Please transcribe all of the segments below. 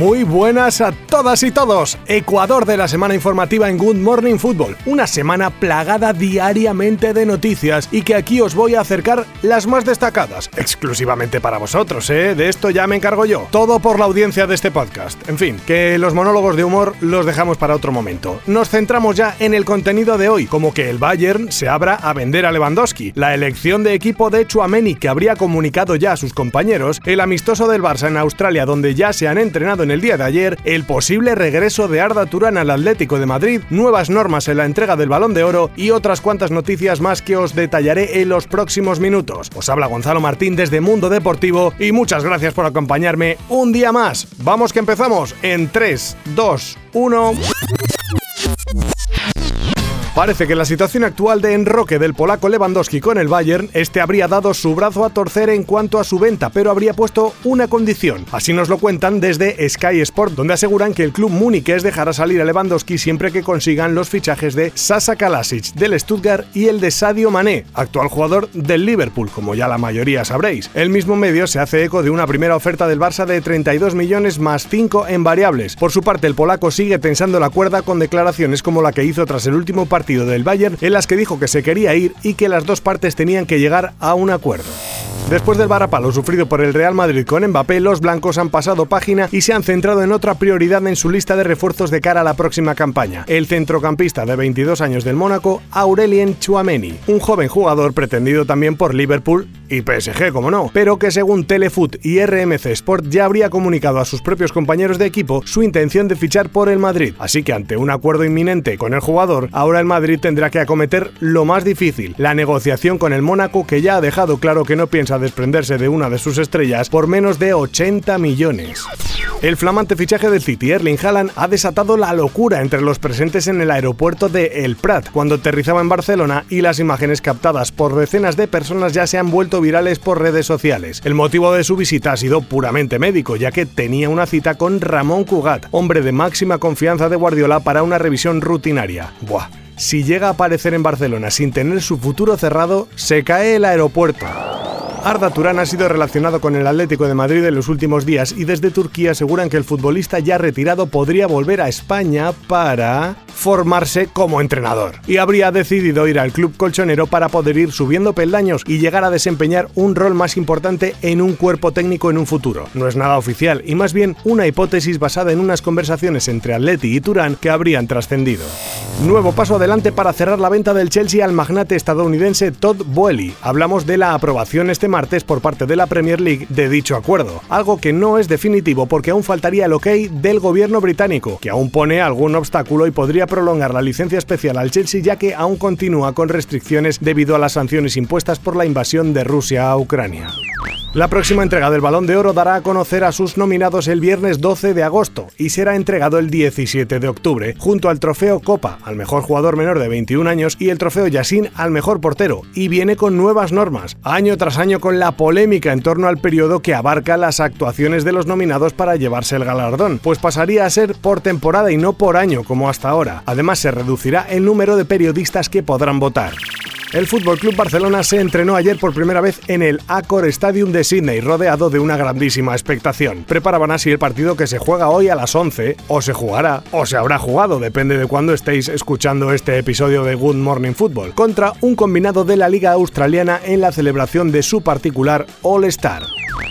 Muy buenas a todas y todos. Ecuador de la semana informativa en Good Morning Football. Una semana plagada diariamente de noticias y que aquí os voy a acercar las más destacadas. Exclusivamente para vosotros, ¿eh? De esto ya me encargo yo. Todo por la audiencia de este podcast. En fin, que los monólogos de humor los dejamos para otro momento. Nos centramos ya en el contenido de hoy, como que el Bayern se abra a vender a Lewandowski, la elección de equipo de Chuameni que habría comunicado ya a sus compañeros, el amistoso del Barça en Australia donde ya se han entrenado en el día de ayer el posible regreso de Arda Turán al Atlético de Madrid, nuevas normas en la entrega del Balón de Oro y otras cuantas noticias más que os detallaré en los próximos minutos. Os habla Gonzalo Martín desde Mundo Deportivo y muchas gracias por acompañarme un día más. Vamos que empezamos en 3, 2, 1. Parece que la situación actual de enroque del polaco Lewandowski con el Bayern, este habría dado su brazo a torcer en cuanto a su venta, pero habría puesto una condición. Así nos lo cuentan desde Sky Sport, donde aseguran que el club múniques dejará salir a Lewandowski siempre que consigan los fichajes de Sasa Kalasic del Stuttgart y el de Sadio Mané, actual jugador del Liverpool, como ya la mayoría sabréis. El mismo medio se hace eco de una primera oferta del Barça de 32 millones más 5 en variables. Por su parte, el polaco sigue tensando la cuerda con declaraciones como la que hizo tras el último partido del Bayern en las que dijo que se quería ir y que las dos partes tenían que llegar a un acuerdo. Después del varapalo sufrido por el Real Madrid con Mbappé, los blancos han pasado página y se han centrado en otra prioridad en su lista de refuerzos de cara a la próxima campaña. El centrocampista de 22 años del Mónaco, Aurelien Chouameni, un joven jugador pretendido también por Liverpool y PSG, como no, pero que según Telefoot y RMC Sport ya habría comunicado a sus propios compañeros de equipo su intención de fichar por el Madrid. Así que ante un acuerdo inminente con el jugador, ahora el Madrid tendrá que acometer lo más difícil, la negociación con el Mónaco que ya ha dejado claro que no piensa desprenderse de una de sus estrellas por menos de 80 millones. El flamante fichaje del City, Erling Haaland, ha desatado la locura entre los presentes en el aeropuerto de El Prat cuando aterrizaba en Barcelona y las imágenes captadas por decenas de personas ya se han vuelto virales por redes sociales. El motivo de su visita ha sido puramente médico, ya que tenía una cita con Ramón Cugat, hombre de máxima confianza de Guardiola para una revisión rutinaria. Buah, si llega a aparecer en Barcelona sin tener su futuro cerrado, se cae el aeropuerto. Arda Turán ha sido relacionado con el Atlético de Madrid en los últimos días y desde Turquía aseguran que el futbolista ya retirado podría volver a España para formarse como entrenador. Y habría decidido ir al club colchonero para poder ir subiendo peldaños y llegar a desempeñar un rol más importante en un cuerpo técnico en un futuro. No es nada oficial y más bien una hipótesis basada en unas conversaciones entre Atleti y Turán que habrían trascendido. Nuevo paso adelante para cerrar la venta del Chelsea al magnate estadounidense Todd Boehly. Hablamos de la aprobación este martes por parte de la Premier League de dicho acuerdo, algo que no es definitivo porque aún faltaría el ok del gobierno británico, que aún pone algún obstáculo y podría prolongar la licencia especial al Chelsea ya que aún continúa con restricciones debido a las sanciones impuestas por la invasión de Rusia a Ucrania. La próxima entrega del Balón de Oro dará a conocer a sus nominados el viernes 12 de agosto y será entregado el 17 de octubre, junto al trofeo Copa al mejor jugador menor de 21 años y el trofeo Yassin al mejor portero, y viene con nuevas normas, año tras año con la polémica en torno al periodo que abarca las actuaciones de los nominados para llevarse el galardón, pues pasaría a ser por temporada y no por año como hasta ahora. Además se reducirá el número de periodistas que podrán votar. El Fútbol Club Barcelona se entrenó ayer por primera vez en el Accor Stadium de Sydney, rodeado de una grandísima expectación. Preparaban así el partido que se juega hoy a las 11, o se jugará, o se habrá jugado, depende de cuándo estéis escuchando este episodio de Good Morning Football, contra un combinado de la Liga Australiana en la celebración de su particular All Star.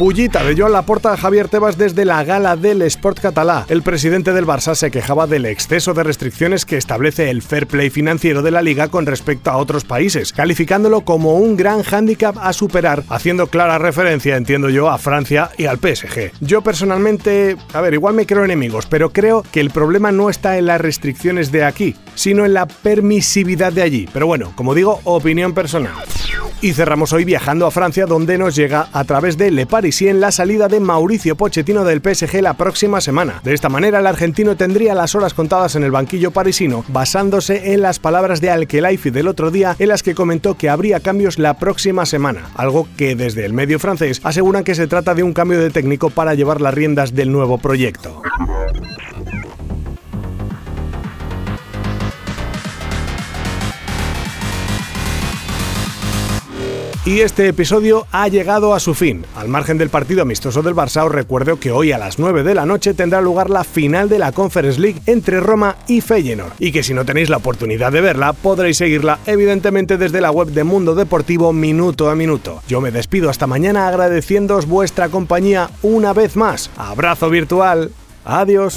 Pullita de Joan Laporta a Javier Tebas desde la gala del Sport Catalá. El presidente del Barça se quejaba del exceso de restricciones que establece el fair play financiero de la liga con respecto a otros países, calificándolo como un gran hándicap a superar, haciendo clara referencia, entiendo yo, a Francia y al PSG. Yo personalmente, a ver, igual me creo enemigos, pero creo que el problema no está en las restricciones de aquí, sino en la permisividad de allí. Pero bueno, como digo, opinión personal. Y cerramos hoy viajando a Francia, donde nos llega a través de Le Parisien la salida de Mauricio Pochettino del PSG la próxima semana. De esta manera, el argentino tendría las horas contadas en el banquillo parisino, basándose en las palabras de Alkelaifi del otro día, en las que comentó que habría cambios la próxima semana, algo que desde el medio francés aseguran que se trata de un cambio de técnico para llevar las riendas del nuevo proyecto. Y este episodio ha llegado a su fin. Al margen del partido amistoso del Barça, os recuerdo que hoy a las 9 de la noche tendrá lugar la final de la Conference League entre Roma y Feyenoord. Y que si no tenéis la oportunidad de verla, podréis seguirla evidentemente desde la web de Mundo Deportivo minuto a minuto. Yo me despido hasta mañana agradeciéndoos vuestra compañía una vez más. Abrazo virtual. Adiós.